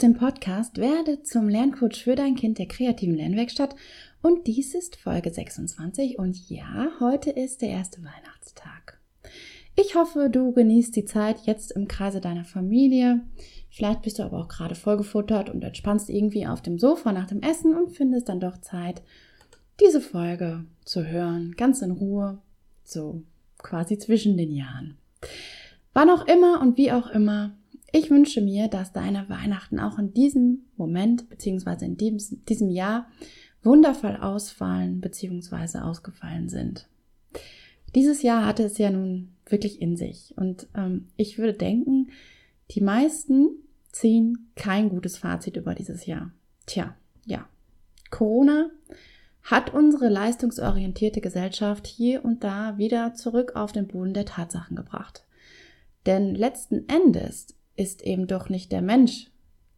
Hörst den Podcast Werde zum Lerncoach für dein Kind der kreativen Lernwerkstatt und dies ist Folge 26 und ja, heute ist der erste Weihnachtstag. Ich hoffe, du genießt die Zeit jetzt im Kreise deiner Familie. Vielleicht bist du aber auch gerade vollgefuttert und entspannst irgendwie auf dem Sofa nach dem Essen und findest dann doch Zeit, diese Folge zu hören, ganz in Ruhe, so quasi zwischen den Jahren. Wann auch immer und wie auch immer, ich wünsche mir, dass deine Weihnachten auch in diesem Moment beziehungsweise in diesem, Jahr wundervoll ausfallen beziehungsweise ausgefallen sind. Dieses Jahr hatte es ja nun wirklich in sich und ähm, ich würde denken, die meisten ziehen kein gutes Fazit über dieses Jahr. Tja, ja. Corona hat unsere leistungsorientierte Gesellschaft hier und da wieder zurück auf den Boden der Tatsachen gebracht. Denn letzten Endes ist eben doch nicht der Mensch.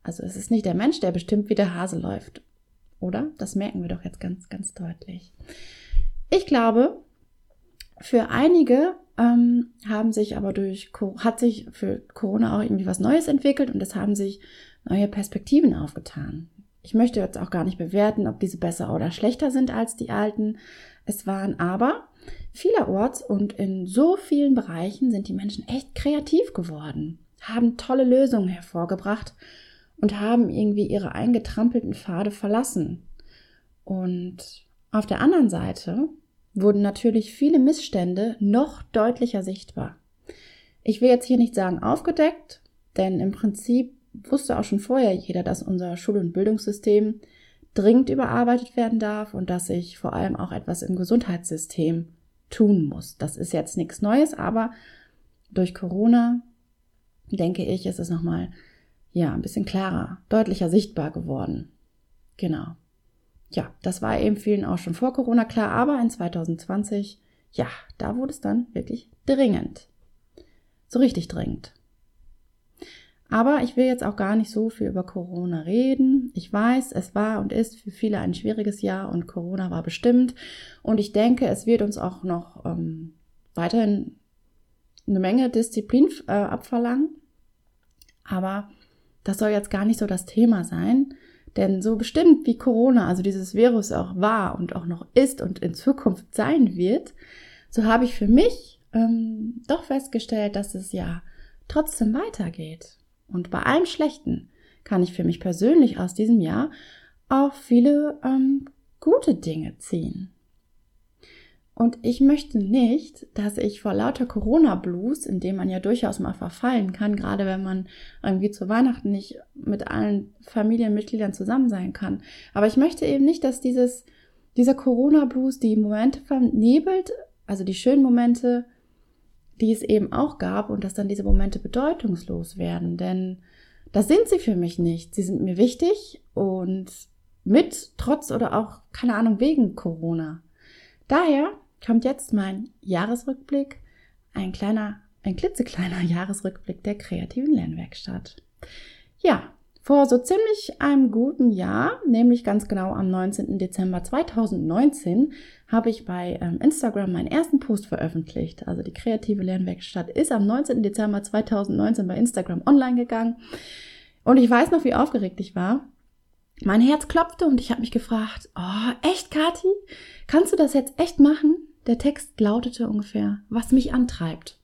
Also es ist nicht der Mensch, der bestimmt, wie der Hase läuft. Oder? Das merken wir doch jetzt ganz, ganz deutlich. Ich glaube, für einige ähm, haben sich aber durch, hat sich für Corona auch irgendwie was Neues entwickelt und es haben sich neue Perspektiven aufgetan. Ich möchte jetzt auch gar nicht bewerten, ob diese besser oder schlechter sind als die alten. Es waren aber vielerorts und in so vielen Bereichen sind die Menschen echt kreativ geworden haben tolle Lösungen hervorgebracht und haben irgendwie ihre eingetrampelten Pfade verlassen. Und auf der anderen Seite wurden natürlich viele Missstände noch deutlicher sichtbar. Ich will jetzt hier nicht sagen aufgedeckt, denn im Prinzip wusste auch schon vorher jeder, dass unser Schul- und Bildungssystem dringend überarbeitet werden darf und dass sich vor allem auch etwas im Gesundheitssystem tun muss. Das ist jetzt nichts Neues, aber durch Corona denke ich, ist es nochmal, ja, ein bisschen klarer, deutlicher sichtbar geworden. Genau. Ja, das war eben vielen auch schon vor Corona klar, aber in 2020, ja, da wurde es dann wirklich dringend. So richtig dringend. Aber ich will jetzt auch gar nicht so viel über Corona reden. Ich weiß, es war und ist für viele ein schwieriges Jahr und Corona war bestimmt. Und ich denke, es wird uns auch noch ähm, weiterhin eine Menge Disziplin äh, abverlangen. Aber das soll jetzt gar nicht so das Thema sein. Denn so bestimmt wie Corona, also dieses Virus auch war und auch noch ist und in Zukunft sein wird, so habe ich für mich ähm, doch festgestellt, dass es ja trotzdem weitergeht. Und bei allem Schlechten kann ich für mich persönlich aus diesem Jahr auch viele ähm, gute Dinge ziehen. Und ich möchte nicht, dass ich vor lauter Corona-Blues, in dem man ja durchaus mal verfallen kann, gerade wenn man irgendwie zu Weihnachten nicht mit allen Familienmitgliedern zusammen sein kann. Aber ich möchte eben nicht, dass dieses, dieser Corona-Blues die Momente vernebelt, also die schönen Momente, die es eben auch gab und dass dann diese Momente bedeutungslos werden. Denn das sind sie für mich nicht. Sie sind mir wichtig und mit, trotz oder auch, keine Ahnung, wegen Corona. Daher kommt jetzt mein Jahresrückblick, ein kleiner, ein klitzekleiner Jahresrückblick der kreativen Lernwerkstatt. Ja, vor so ziemlich einem guten Jahr, nämlich ganz genau am 19. Dezember 2019, habe ich bei ähm, Instagram meinen ersten Post veröffentlicht. Also die kreative Lernwerkstatt ist am 19. Dezember 2019 bei Instagram online gegangen. Und ich weiß noch, wie aufgeregt ich war. Mein Herz klopfte und ich habe mich gefragt, oh, echt, Kathi? Kannst du das jetzt echt machen? Der Text lautete ungefähr, was mich antreibt.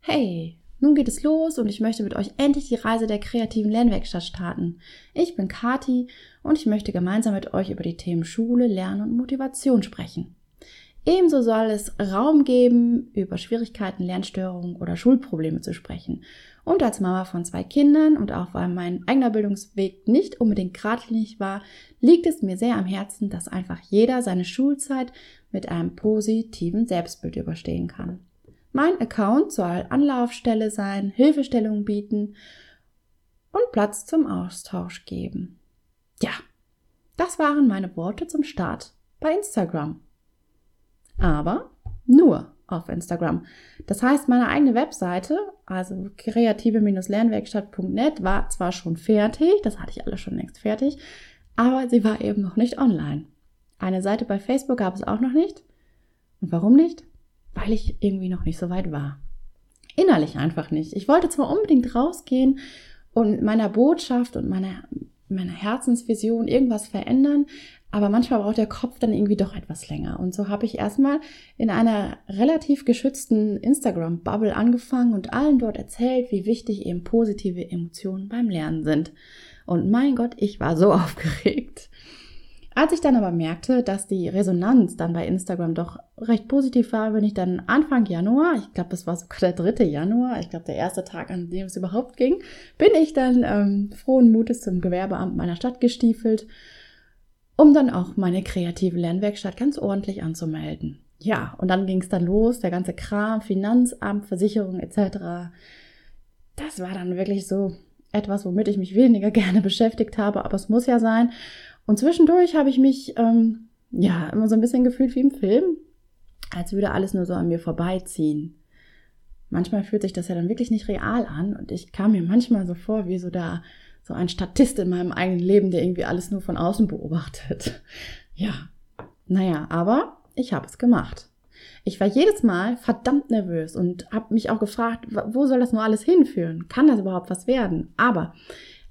Hey, nun geht es los und ich möchte mit euch endlich die Reise der kreativen Lernwerkstatt starten. Ich bin Kati und ich möchte gemeinsam mit euch über die Themen Schule, Lernen und Motivation sprechen. Ebenso soll es Raum geben, über Schwierigkeiten, Lernstörungen oder Schulprobleme zu sprechen. Und als Mama von zwei Kindern und auch weil mein eigener Bildungsweg nicht unbedingt geradlinig war, liegt es mir sehr am Herzen, dass einfach jeder seine Schulzeit mit einem positiven Selbstbild überstehen kann. Mein Account soll Anlaufstelle sein, Hilfestellung bieten und Platz zum Austausch geben. Ja, das waren meine Worte zum Start bei Instagram. Aber nur auf Instagram. Das heißt, meine eigene Webseite, also kreative-lernwerkstatt.net, war zwar schon fertig, das hatte ich alles schon längst fertig, aber sie war eben noch nicht online. Eine Seite bei Facebook gab es auch noch nicht. Und warum nicht? Weil ich irgendwie noch nicht so weit war. Innerlich einfach nicht. Ich wollte zwar unbedingt rausgehen und meiner Botschaft und meiner, meiner Herzensvision irgendwas verändern, aber manchmal braucht der Kopf dann irgendwie doch etwas länger. Und so habe ich erstmal in einer relativ geschützten Instagram-Bubble angefangen und allen dort erzählt, wie wichtig eben positive Emotionen beim Lernen sind. Und mein Gott, ich war so aufgeregt. Als ich dann aber merkte, dass die Resonanz dann bei Instagram doch recht positiv war, bin ich dann Anfang Januar, ich glaube, das war sogar der dritte Januar, ich glaube, der erste Tag, an dem es überhaupt ging, bin ich dann ähm, frohen Mutes zum Gewerbeamt meiner Stadt gestiefelt, um dann auch meine kreative Lernwerkstatt ganz ordentlich anzumelden. Ja, und dann ging es dann los, der ganze Kram, Finanzamt, Versicherung etc. Das war dann wirklich so etwas, womit ich mich weniger gerne beschäftigt habe, aber es muss ja sein. Und zwischendurch habe ich mich ähm, ja immer so ein bisschen gefühlt wie im Film, als würde alles nur so an mir vorbeiziehen. Manchmal fühlt sich das ja dann wirklich nicht real an und ich kam mir manchmal so vor wie so da so ein Statist in meinem eigenen Leben, der irgendwie alles nur von außen beobachtet. Ja, naja, aber ich habe es gemacht. Ich war jedes Mal verdammt nervös und habe mich auch gefragt, wo soll das nur alles hinführen? Kann das überhaupt was werden? Aber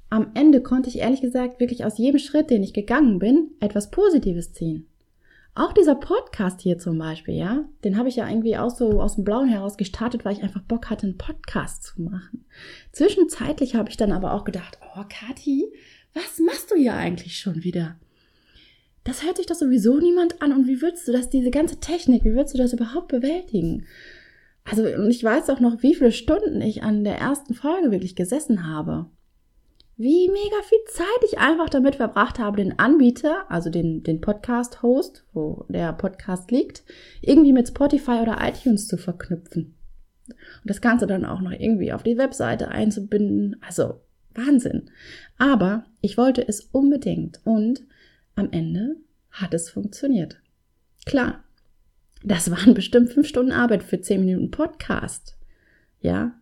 am Ende konnte ich ehrlich gesagt wirklich aus jedem Schritt, den ich gegangen bin, etwas Positives ziehen. Auch dieser Podcast hier zum Beispiel, ja, den habe ich ja irgendwie auch so aus dem Blauen heraus gestartet, weil ich einfach Bock hatte, einen Podcast zu machen. Zwischenzeitlich habe ich dann aber auch gedacht, oh Kathi, was machst du hier eigentlich schon wieder? Das hört sich doch sowieso niemand an und wie würdest du das, diese ganze Technik, wie würdest du das überhaupt bewältigen? Also, und ich weiß auch noch, wie viele Stunden ich an der ersten Folge wirklich gesessen habe wie mega viel Zeit ich einfach damit verbracht habe, den Anbieter, also den, den Podcast-Host, wo der Podcast liegt, irgendwie mit Spotify oder iTunes zu verknüpfen. Und das Ganze dann auch noch irgendwie auf die Webseite einzubinden. Also Wahnsinn. Aber ich wollte es unbedingt und am Ende hat es funktioniert. Klar, das waren bestimmt fünf Stunden Arbeit für zehn Minuten Podcast. Ja.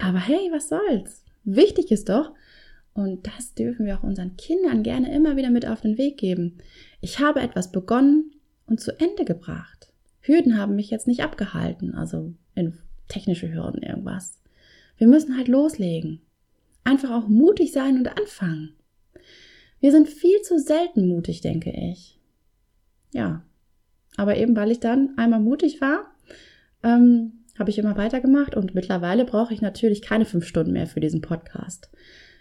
Aber hey, was soll's? Wichtig ist doch, und das dürfen wir auch unseren Kindern gerne immer wieder mit auf den Weg geben. Ich habe etwas begonnen und zu Ende gebracht. Hürden haben mich jetzt nicht abgehalten, also in technische Hürden irgendwas. Wir müssen halt loslegen. Einfach auch mutig sein und anfangen. Wir sind viel zu selten mutig, denke ich. Ja. Aber eben weil ich dann einmal mutig war, ähm, habe ich immer weitergemacht und mittlerweile brauche ich natürlich keine fünf Stunden mehr für diesen Podcast.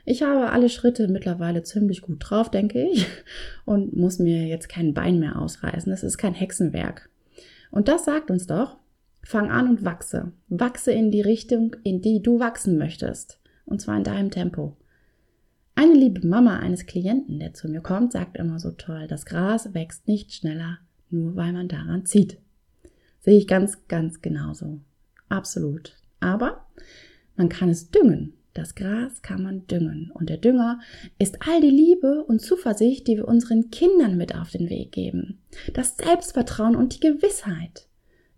Ich habe alle Schritte mittlerweile ziemlich gut drauf, denke ich, und muss mir jetzt kein Bein mehr ausreißen. Das ist kein Hexenwerk. Und das sagt uns doch, fang an und wachse. Wachse in die Richtung, in die du wachsen möchtest. Und zwar in deinem Tempo. Eine liebe Mama eines Klienten, der zu mir kommt, sagt immer so toll, das Gras wächst nicht schneller, nur weil man daran zieht. Sehe ich ganz, ganz genauso. Absolut. Aber man kann es düngen. Das Gras kann man düngen und der Dünger ist all die Liebe und Zuversicht, die wir unseren Kindern mit auf den Weg geben. Das Selbstvertrauen und die Gewissheit.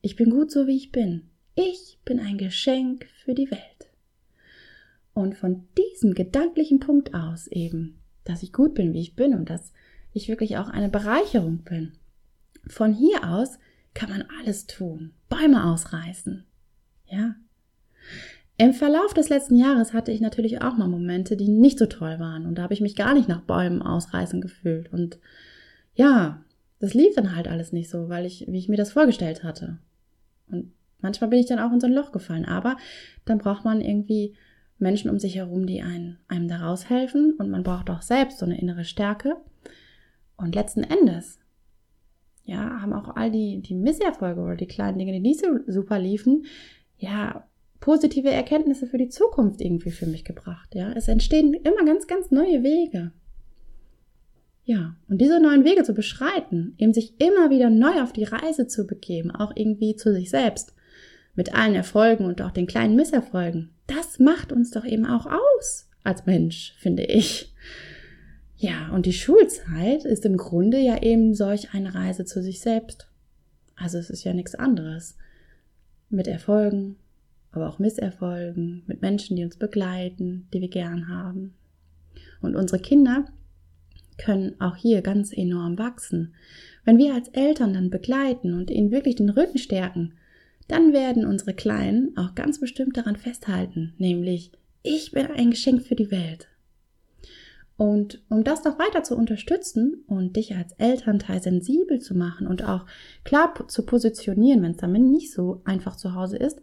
Ich bin gut so, wie ich bin. Ich bin ein Geschenk für die Welt. Und von diesem gedanklichen Punkt aus eben, dass ich gut bin, wie ich bin und dass ich wirklich auch eine Bereicherung bin. Von hier aus kann man alles tun. Bäume ausreißen. Ja. Im Verlauf des letzten Jahres hatte ich natürlich auch mal Momente, die nicht so toll waren. Und da habe ich mich gar nicht nach Bäumen ausreißen gefühlt. Und ja, das lief dann halt alles nicht so, weil ich, wie ich mir das vorgestellt hatte. Und manchmal bin ich dann auch in so ein Loch gefallen. Aber dann braucht man irgendwie Menschen um sich herum, die einen, einem da raushelfen. Und man braucht auch selbst so eine innere Stärke. Und letzten Endes, ja, haben auch all die, die Misserfolge oder die kleinen Dinge, die nicht so super liefen, ja, positive Erkenntnisse für die Zukunft irgendwie für mich gebracht. Ja, es entstehen immer ganz, ganz neue Wege. Ja, und diese neuen Wege zu beschreiten, eben sich immer wieder neu auf die Reise zu begeben, auch irgendwie zu sich selbst, mit allen Erfolgen und auch den kleinen Misserfolgen, das macht uns doch eben auch aus als Mensch, finde ich. Ja, und die Schulzeit ist im Grunde ja eben solch eine Reise zu sich selbst. Also es ist ja nichts anderes. Mit Erfolgen, aber auch Misserfolgen, mit Menschen, die uns begleiten, die wir gern haben. Und unsere Kinder können auch hier ganz enorm wachsen. Wenn wir als Eltern dann begleiten und ihnen wirklich den Rücken stärken, dann werden unsere Kleinen auch ganz bestimmt daran festhalten, nämlich ich bin ein Geschenk für die Welt. Und um das noch weiter zu unterstützen und dich als Elternteil sensibel zu machen und auch klar zu positionieren, wenn es damit nicht so einfach zu Hause ist,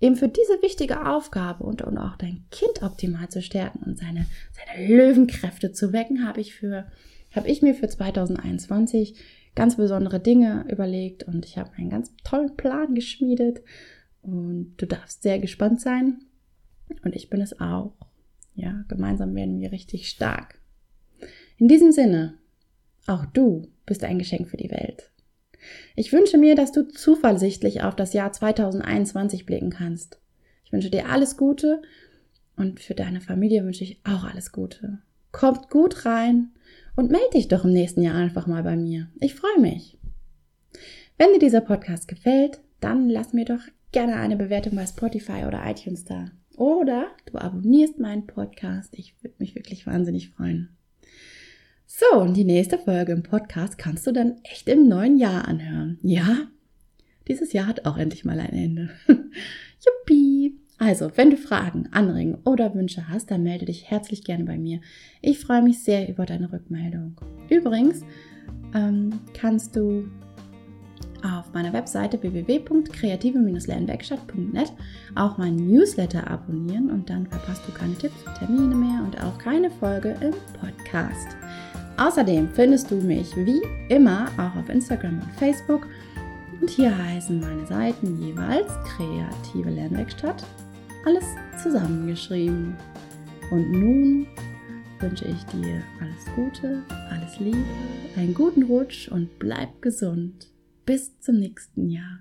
eben für diese wichtige Aufgabe und, und auch dein Kind optimal zu stärken und seine, seine Löwenkräfte zu wecken, habe ich für, habe ich mir für 2021 ganz besondere Dinge überlegt und ich habe einen ganz tollen Plan geschmiedet und du darfst sehr gespannt sein und ich bin es auch. Ja, gemeinsam werden wir richtig stark. In diesem Sinne, auch du bist ein Geschenk für die Welt. Ich wünsche mir, dass du zuversichtlich auf das Jahr 2021 blicken kannst. Ich wünsche dir alles Gute und für deine Familie wünsche ich auch alles Gute. Kommt gut rein und melde dich doch im nächsten Jahr einfach mal bei mir. Ich freue mich. Wenn dir dieser Podcast gefällt, dann lass mir doch gerne eine Bewertung bei Spotify oder iTunes da. Oder du abonnierst meinen Podcast. Ich würde mich wirklich wahnsinnig freuen. So, und die nächste Folge im Podcast kannst du dann echt im neuen Jahr anhören. Ja, dieses Jahr hat auch endlich mal ein Ende. Juppie! Also, wenn du Fragen, Anregungen oder Wünsche hast, dann melde dich herzlich gerne bei mir. Ich freue mich sehr über deine Rückmeldung. Übrigens ähm, kannst du auf meiner Webseite www.kreative-lernwerkstatt.net auch meinen Newsletter abonnieren und dann verpasst du keine Tipps und Termine mehr und auch keine Folge im Podcast. Außerdem findest du mich wie immer auch auf Instagram und Facebook und hier heißen meine Seiten jeweils Kreative Lernwerkstatt alles zusammengeschrieben. Und nun wünsche ich dir alles Gute, alles Liebe, einen guten Rutsch und bleib gesund. Bis zum nächsten Jahr.